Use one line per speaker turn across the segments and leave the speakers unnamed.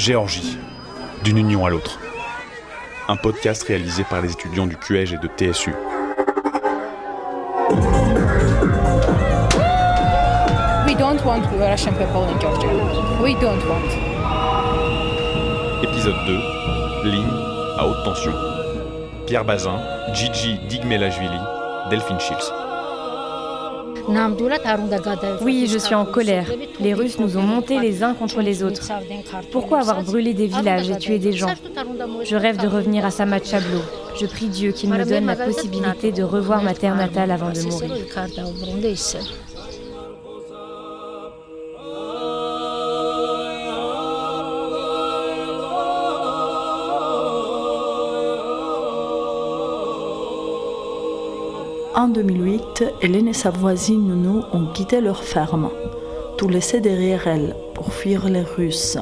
Géorgie, d'une union à l'autre. Un podcast réalisé par les étudiants du QEG et de TSU.
We don't want Russian people in Georgia. We don't want.
Épisode 2, ligne à haute tension. Pierre Bazin, Gigi Digmelashvili, Delphine Shields.
Oui, je suis en colère. Les Russes nous ont montés les uns contre les autres. Pourquoi avoir brûlé des villages et tué des gens Je rêve de revenir à Samachablo. Je prie Dieu qu'il me donne la possibilité de revoir ma terre natale avant de mourir.
En 2008, Hélène et sa voisine Nounou ont quitté leur ferme, tout laissé derrière elles pour fuir les Russes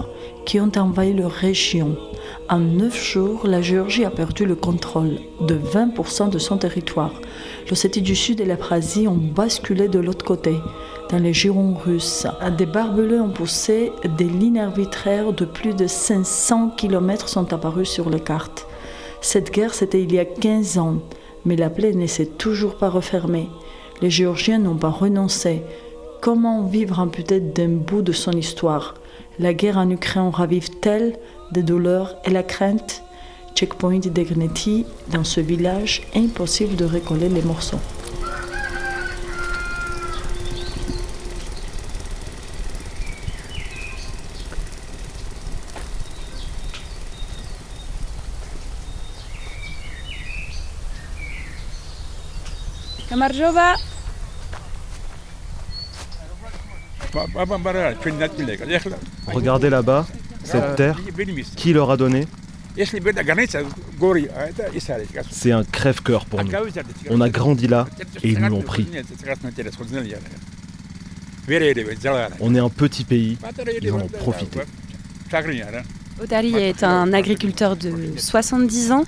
qui ont envahi leur région. En neuf jours, la Géorgie a perdu le contrôle de 20% de son territoire. L'Ossétie du Sud et l'Aprasie ont basculé de l'autre côté, dans les girons russes. Des barbelés ont poussé, des lignes arbitraires de plus de 500 km sont apparues sur les cartes. Cette guerre, c'était il y a 15 ans mais la plaie ne s'est toujours pas refermée. Les Géorgiens n'ont pas renoncé. Comment vivre amputé d'un bout de son histoire? La guerre en Ukraine ravive-t-elle des douleurs et la crainte? Checkpoint d'Egneti, dans ce village, impossible de recoller les morceaux.
Marjova,
Regardez là-bas, cette terre, qui leur a donné C'est un crève-cœur pour nous. On a grandi là et ils nous l'ont pris. On est un petit pays, ils en ont profité.
Odari est un agriculteur de 70 ans.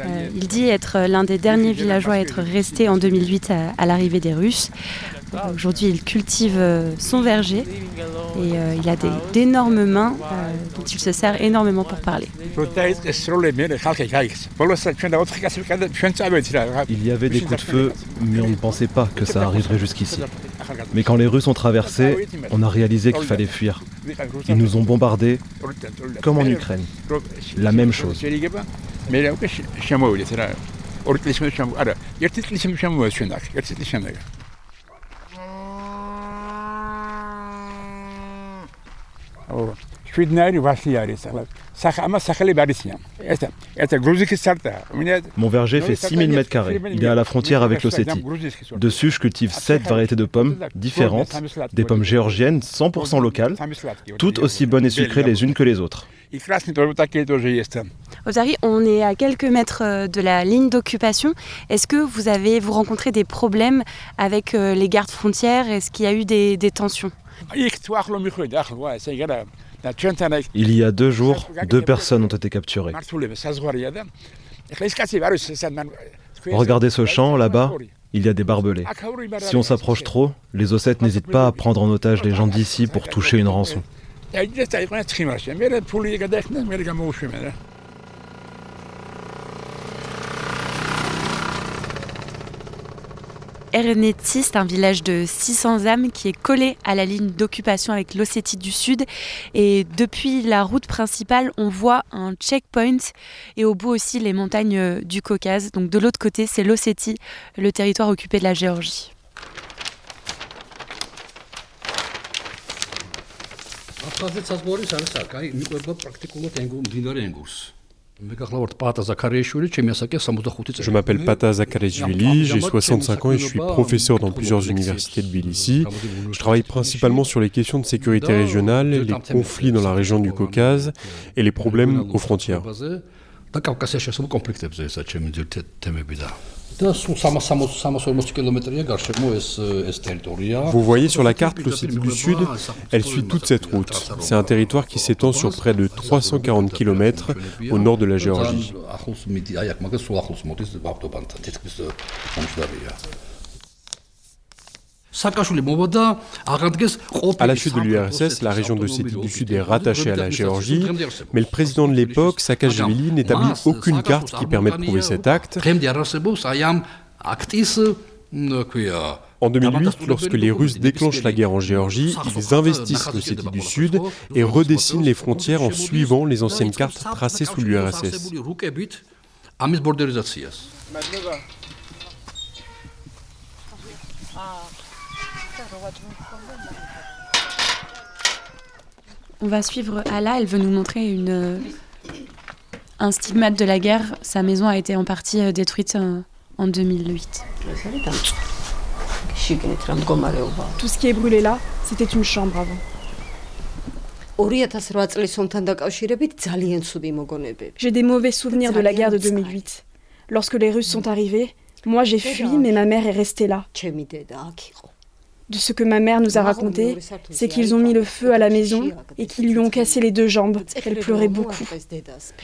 Euh, il dit être l'un des derniers villageois à être resté en 2008 à, à l'arrivée des Russes. Aujourd'hui, il cultive euh, son verger et euh, il a des- d'énormes mains euh, dont il se sert énormément pour parler.
Il y avait des coups de feu, mais on ne pensait pas que ça arriverait jusqu'ici. Mais quand les Russes ont traversé, on a réalisé qu'il fallait fuir. Ils nous ont bombardés, comme en Ukraine. La même chose. Mon verger fait 6000 mètres carrés. Il est à la frontière avec l'Ossétie. Dessus, je cultive 7 variétés de pommes différentes, des pommes géorgiennes 100% locales, toutes aussi bonnes et sucrées les unes que les autres.
Odari, on est à quelques mètres euh, de la ligne d'occupation. Est-ce que vous avez vous rencontré des problèmes avec euh, les gardes frontières? Est-ce qu'il y a eu des tensions?
Il y a deux jours, deux personnes ont été capturées. Regardez ce champ là-bas, il y a des barbelés. Si on s'approche trop, les Ossètes n'hésitent pas à prendre en otage les gens d'ici pour toucher une rançon.
Erneti, c'est un village de 600 âmes qui est collé à la ligne d'occupation avec l'Ossétie du Sud. Et depuis la route principale, on voit un checkpoint et au bout aussi les montagnes euh, du Caucase. Donc de l'autre côté, c'est l'Ossétie, le territoire occupé de la Géorgie.
Je m'appelle Pata Zakareshvili, j'ai 65 ans et je suis professeur dans plusieurs universités de Tbilissi. Je travaille principalement sur les questions de sécurité régionale, les conflits dans la région du Caucase et les problèmes aux frontières. Vous voyez sur la carte l'Ossétie du Sud, elle suit toute cette route. C'est un territoire qui s'étend sur près de 340 km au nord de la Géorgie. À la chute de l'URSS, la région de d'Ossétie du Sud est rattachée à la Géorgie, mais le président de l'époque, Saakashvili, n'établit aucune carte qui permet de prouver cet acte. En 2008, lorsque les Russes déclenchent la guerre en Géorgie, ils investissent l'Ossétie du Sud et redessinent les frontières en suivant les anciennes cartes tracées sous l'URSS.
On va suivre Ala, elle veut nous montrer une, un stigmate de la guerre. Sa maison a été en partie euh, détruite euh, en 2008.
Tout ce qui est brûlé là, c'était une chambre avant. J'ai des mauvais souvenirs de la guerre de 2008. Lorsque les Russes sont arrivés, moi j'ai fui, mais ma mère est restée là. De ce que ma mère nous a raconté, c'est qu'ils ont mis le feu à la maison et qu'ils lui ont cassé les deux jambes. Elle pleurait beaucoup.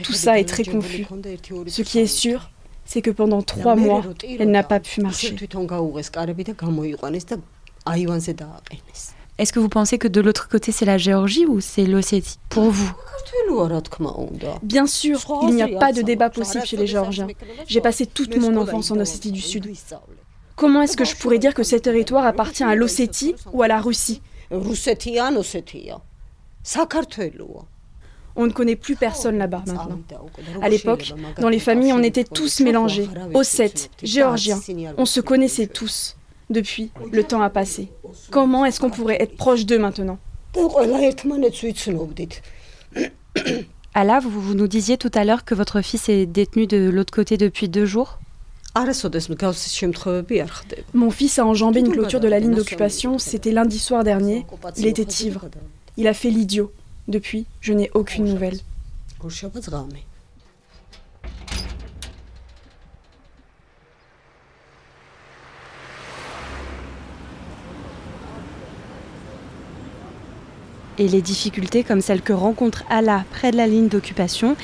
Tout ça est très confus. Ce qui est sûr, c'est que pendant trois mois, elle n'a pas pu marcher.
Est-ce que vous pensez que de l'autre côté c'est la Géorgie ou c'est l'Ossétie Pour vous
Bien sûr, il n'y a pas de débat possible chez les Géorgiens. J'ai passé toute mon enfance en Ossétie du Sud. Comment est-ce que je pourrais dire que ce territoire appartient à l'Ossétie ou à la Russie? On ne connaît plus personne là-bas maintenant. À l'époque, dans les familles, on était tous mélangés. Ossètes, Géorgiens, on se connaissait tous. Depuis, le temps a passé. Comment est-ce qu'on pourrait être proche d'eux maintenant?
Vous, vous nous disiez tout à l'heure que votre fils est détenu de l'autre côté depuis deux jours?
Mon fils a enjambé une clôture de la ligne d'occupation, c'était lundi soir dernier. Il était ivre. Il a fait l'idiot. Depuis, je n'ai aucune nouvelle.
et les difficultés comme celles que rencontre Allah près de la ligne d'occupation,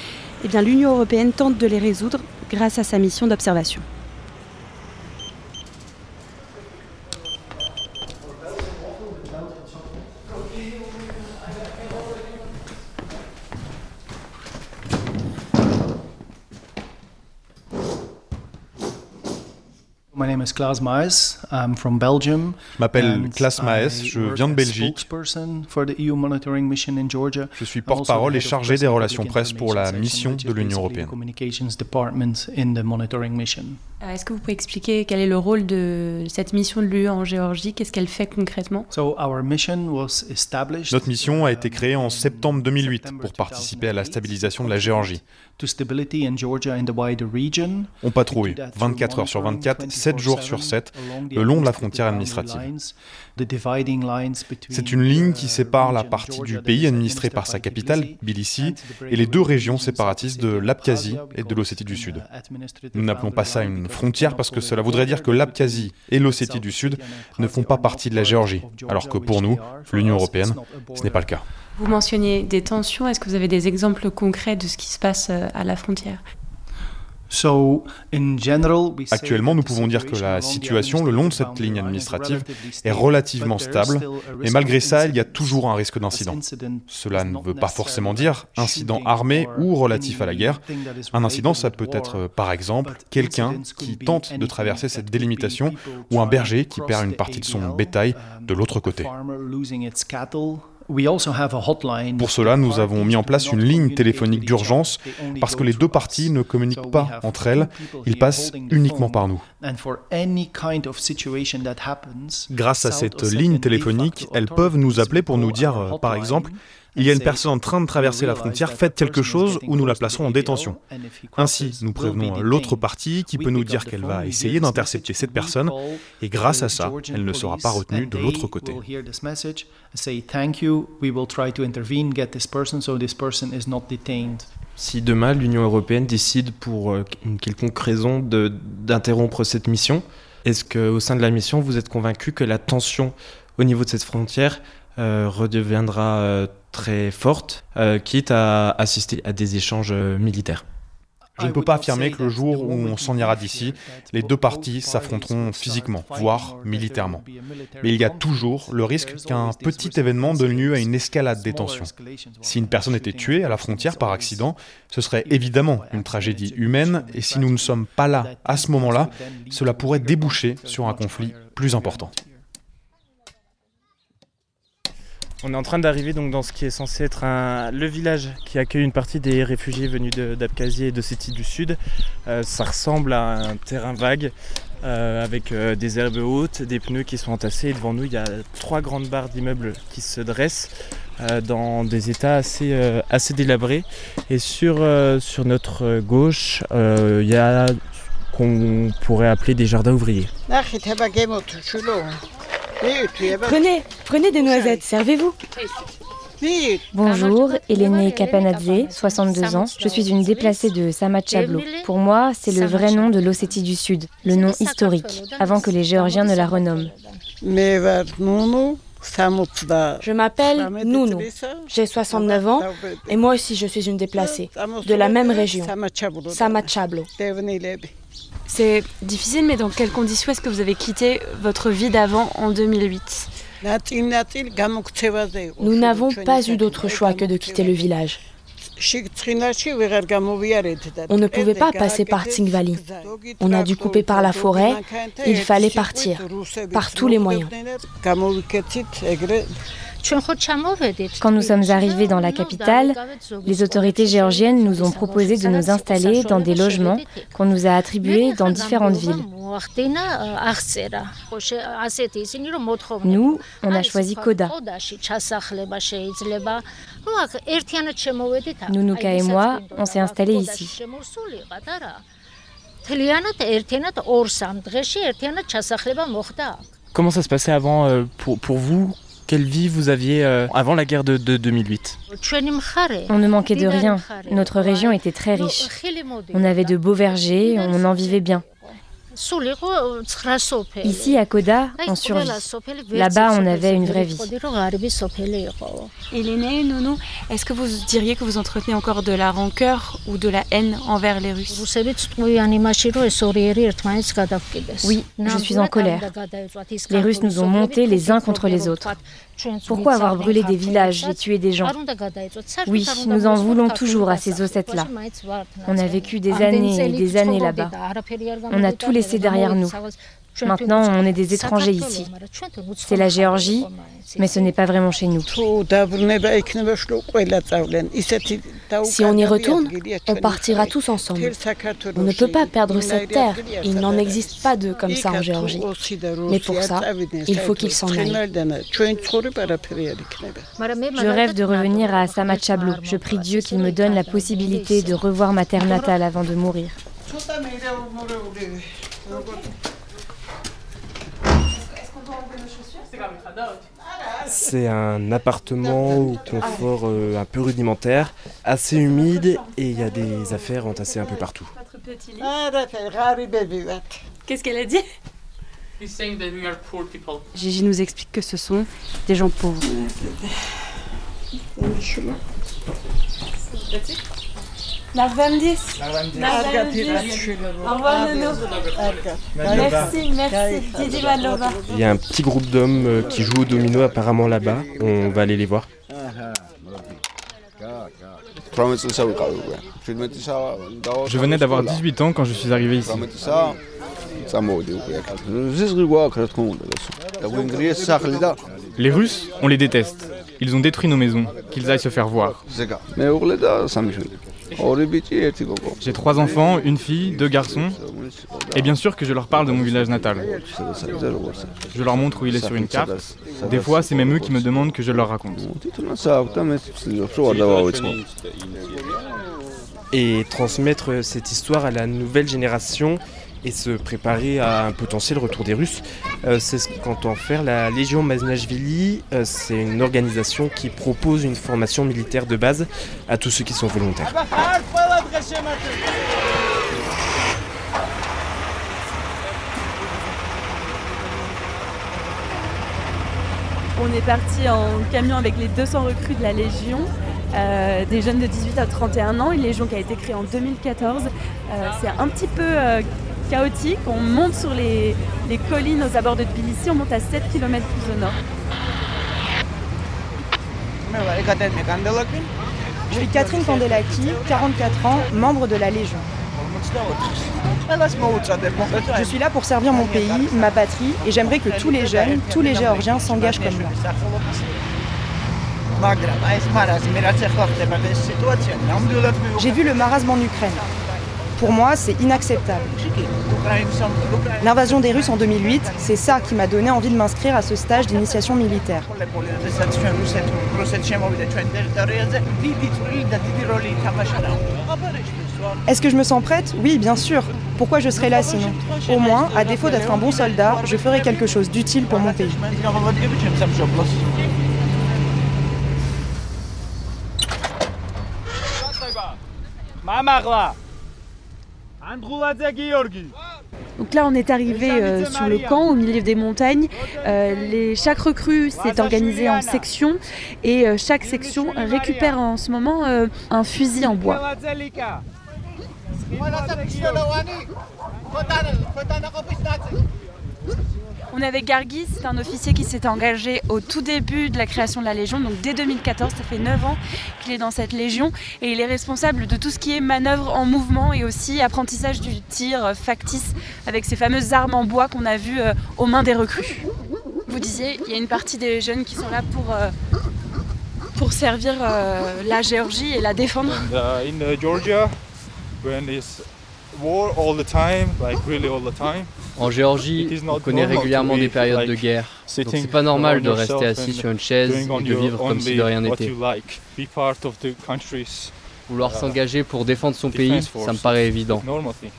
eh bien l'Union européenne tente de les résoudre grâce à sa mission d'observation.
Je m'appelle Klaas Maes, je viens de Belgique. E je suis porte-parole et chargé des relations presse pour la mission de l'Union européenne.
Euh, est-ce que vous pouvez expliquer quel est le rôle de cette mission de l'UE en Géorgie? Qu'est-ce qu'elle fait concrètement?
Notre mission a été créée en septembre 2008 pour participer à la stabilisation de la Géorgie. On patrouille 24 heures sur 24, 7 jours sur 7, le long de la frontière administrative. C'est une ligne qui sépare la partie du pays administrée par sa capitale, Tbilissi, et les deux régions séparatistes de l'Abkhazie et de l'Ossétie du Sud. Nous n'appelons pas ça une frontière parce que cela voudrait dire que l'Abkhazie et l'Ossétie du Sud ne font pas partie de la Géorgie, alors que pour nous, l'Union européenne, ce n'est pas le cas.
Vous mentionniez des tensions, est-ce que vous avez des exemples concrets de ce qui se passe euh, à la frontière?
Actuellement, nous pouvons dire que la situation le long de cette ligne administrative est relativement stable, mais malgré ça, il y a toujours un risque d'incident. Cela ne veut pas forcément dire incident armé ou relatif à la guerre. Un incident, ça peut être par exemple quelqu'un qui tente de traverser cette délimitation ou un berger qui perd une partie de son bétail de l'autre côté. Pour cela, nous avons mis en place une ligne téléphonique d'urgence parce que les deux parties ne communiquent pas entre elles, ils passent uniquement par nous. Grâce à cette ligne téléphonique, elles peuvent nous appeler pour nous dire, par exemple, il y a une personne en train de traverser la frontière, faites quelque chose ou nous la placerons en détention. Ainsi, nous prévenons l'autre partie qui peut nous dire qu'elle va essayer d'intercepter cette personne. Et grâce à ça, elle ne sera pas retenue de l'autre côté.
Si demain l'Union européenne décide pour euh, une quelconque raison d'interrompre cette mission, est-ce qu'au sein de la mission, vous êtes convaincu que la tension au niveau de cette frontière euh, redeviendra euh, très forte, quitte à assister à des échanges militaires
Je ne peux pas affirmer que le jour où on s'en ira d'ici, les deux parties s'affronteront physiquement, voire militairement. Mais il y a toujours le risque qu'un petit événement donne lieu à une escalade des tensions. Si une personne était tuée à la frontière par accident, ce serait évidemment une tragédie humaine, et si nous ne sommes pas là à ce moment-là, cela pourrait déboucher sur un conflit plus important.
On est en train d'arriver donc dans ce qui est censé être le village qui accueille une partie des réfugiés venus d'Abkhazie et de Sétie du Sud. Euh, ça ressemble à un terrain vague euh, avec euh, des herbes hautes, des pneus qui sont entassés. Et devant nous, il y a trois grandes barres d'immeubles qui se dressent dans des états assez, délabrés. Et sur, sur notre gauche, il y a qu'on pourrait appeler des jardins ouvriers.
Prenez, prenez des noisettes, servez-vous.
Bonjour, Hélène Kapanadze, 62 ans. Je suis une déplacée de Samachablo. Pour moi, c'est le vrai nom de l'Ossétie du Sud, le nom historique, avant que les Géorgiens ne la renomment.
Je m'appelle Nounou. J'ai 69 ans et moi aussi je suis une déplacée de la même région, Samachablo. C'est difficile, mais dans quelles conditions est-ce que vous avez quitté votre vie d'avant en 2008 Nous n'avons pas eu d'autre choix que de quitter le village. On ne pouvait pas passer par Tsingvali. On a dû couper par la forêt. Il fallait partir, par tous les moyens.
Quand nous sommes arrivés dans la capitale, les autorités géorgiennes nous ont proposé de nous installer dans des logements qu'on nous a attribués dans différentes villes. Nous, on a choisi Koda. Nounouka et moi, on s'est installés ici.
Comment ça se passait avant euh, pour, pour vous quelle vie vous aviez euh, avant la guerre de, 2008
On ne manquait de rien. Notre région était très riche. On avait de beaux vergers, on en vivait bien. Ici, à Koda, on survit. Là-bas, on avait une vraie vie.
Hélène, Nono, est-ce que vous diriez que vous entretenez encore de la rancœur ou de la haine envers les Russes
Oui, je suis en colère. Les Russes nous ont montés les uns contre les autres. Pourquoi avoir brûlé des villages et tué des gens Oui, nous en voulons toujours à ces Ossètes-là. On a vécu des années et des années là-bas. On a tout laissé derrière nous. Maintenant, on est des étrangers ici. C'est la Géorgie, mais ce n'est pas vraiment chez nous. Si
on y retourne, on partira tous ensemble. On ne peut pas perdre cette terre. Il n'en existe pas de comme ça en Géorgie. Mais pour ça, il faut qu'ils s'en aillent.
Je rêve de revenir à Samachablo. Je prie Dieu qu'il me donne la possibilité de revoir ma terre natale avant de mourir.
C'est un appartement au confort euh, un peu rudimentaire, assez humide et il y a des affaires entassées un peu partout.
Qu'est-ce qu'elle a dit? Gigi nous explique que ce sont des gens pauvres. Narvandis. Au revoir Merci, merci.
Il y a un petit groupe d'hommes euh, qui jouent au domino apparemment là-bas. On va aller les voir.
Je venais d'avoir 18 ans quand je suis arrivé ici. Les Russes, on les déteste. Ils ont détruit nos maisons. Qu'ils aillent se faire voir. J'ai trois enfants, une fille, deux garçons. Et bien sûr que je leur parle de mon village natal. Je leur montre où il est sur une carte. Des fois, c'est même eux qui me demandent que je leur raconte.
Et transmettre cette histoire à la nouvelle génération et se préparer à un potentiel retour des Russes. Euh, c'est ce qu'entend faire la Légion Maznachvili. Euh, c'est une organisation qui propose une formation militaire de base à tous ceux qui sont volontaires.
On est parti en camion avec les 200 recrues de la Légion des jeunes de 18 à 31 ans, une légion qui a été créée en 2014. c'est un petit peu chaotique. On monte sur les, collines aux abords de Tbilissi, on monte à 7 km plus au nord.
Je suis Catherine Kandelaki, 44 ans, membre de la Légion. Je suis là pour servir mon pays, ma patrie, et j'aimerais que tous les jeunes, tous les Géorgiens s'engagent comme moi. J'ai vu le marasme en Ukraine. Pour moi, c'est inacceptable. L'invasion des Russes en 2008, c'est ça qui m'a donné envie de m'inscrire à ce stage d'initiation militaire. Est-ce que je me sens prête? Oui, bien sûr. Pourquoi je serais là sinon? Au moins, à défaut d'être un bon soldat, je ferai quelque chose d'utile pour mon pays.
Donc là, on est arrivé euh, sur le camp, au milieu des montagnes. Euh, les, chaque recrue s'est organisée en sections et euh, chaque section récupère en ce moment un fusil en bois. On est avec Gargis, c'est un officier qui s'est engagé au tout début de la création de la Légion, donc dès 2014, ça fait 9 ans qu'il est dans cette Légion, et il est responsable de tout ce qui est manœuvre en mouvement et aussi apprentissage du tir factice avec ces fameuses armes en bois qu'on a vues euh, aux mains des recrues. Vous disiez, il y a une partie des jeunes qui sont là pour, euh, servir euh, la Géorgie et la défendre.
in Georgia, when war all the time, like really all the time.
En Géorgie, on connaît régulièrement des périodes de guerre. Donc c'est pas normal de rester assis sur une chaise et de vivre comme si de rien n'était. Vouloir s'engager pour défendre son pays, ça me paraît évident.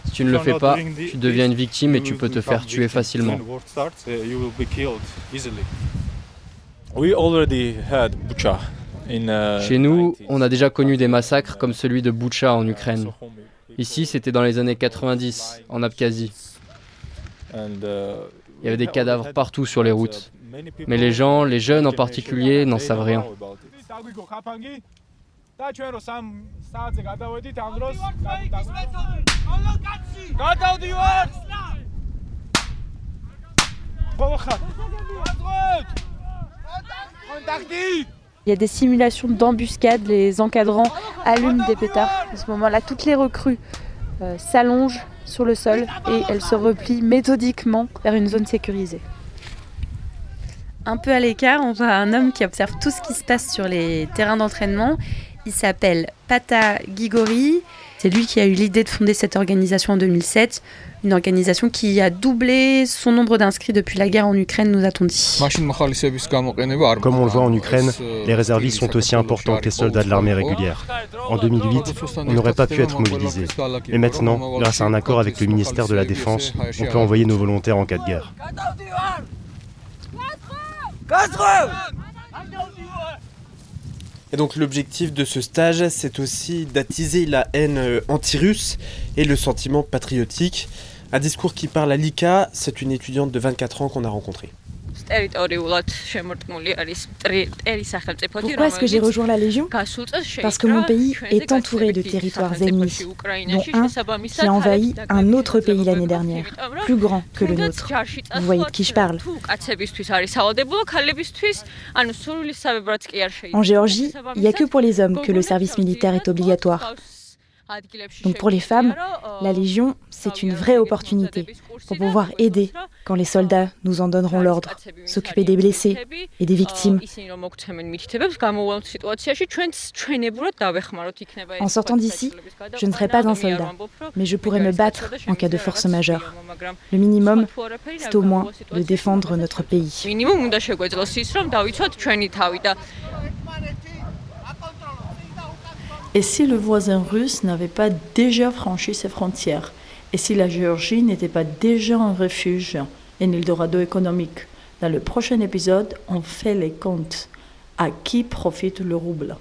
Si tu ne le fais pas, tu deviens une victime et tu peux te faire tuer facilement.
Uh,
Chez nous, on a déjà connu des massacres comme celui de Boucha en Ukraine. Ici, c'était dans les années 90, en Abkhazie. Il y avait des cadavres partout sur les routes. Mais les gens, les jeunes en particulier, n'en savent rien.
Il y a des simulations d'embuscade, les encadrants allument des pétards. À ce moment-là, toutes les recrues euh, s'allongent sur le sol et elles se replient méthodiquement vers une zone sécurisée. Un peu à l'écart, on voit un homme qui observe tout ce qui se passe sur les terrains d'entraînement. Il s'appelle Pata Gigori. C'est lui qui a eu l'idée de fonder cette organisation en 2007, une organisation qui a doublé son nombre d'inscrits depuis la guerre en Ukraine, nous a-t-on dit.
Comme on le voit en Ukraine, les réservistes sont aussi importants que les soldats de l'armée régulière. En 2008, on n'aurait pas pu être mobilisés. Et maintenant, grâce à un accord avec le ministère de la Défense, on peut envoyer nos volontaires en cas de guerre.
Et donc l'objectif de ce stage, c'est aussi d'attiser la haine euh, anti-russe et le sentiment patriotique. Un discours qui parle à Lika, c'est une étudiante de 24 ans qu'on a rencontrée.
Pourquoi est-ce que j'ai rejoint la Légion? Parce que mon pays est entouré de territoires ennemis, dont un qui a envahi un autre pays l'année dernière, plus grand que le nôtre. Vous voyez de qui je parle En Géorgie, il n'y a que pour les hommes que le service militaire est obligatoire. Donc pour les femmes, la Légion, c'est une vraie opportunité pour pouvoir aider quand les soldats nous en donneront l'ordre, s'occuper des blessés et des victimes. En sortant d'ici, je ne serai pas un soldat, mais je pourrai me battre en cas de force majeure. Le minimum, c'est au moins de défendre notre pays.
Et si le voisin russe n'avait pas déjà franchi ses frontières Et si la Géorgie n'était pas déjà un refuge, un Eldorado économique? Dans le prochain épisode, on fait les comptes. À qui profite le rouble?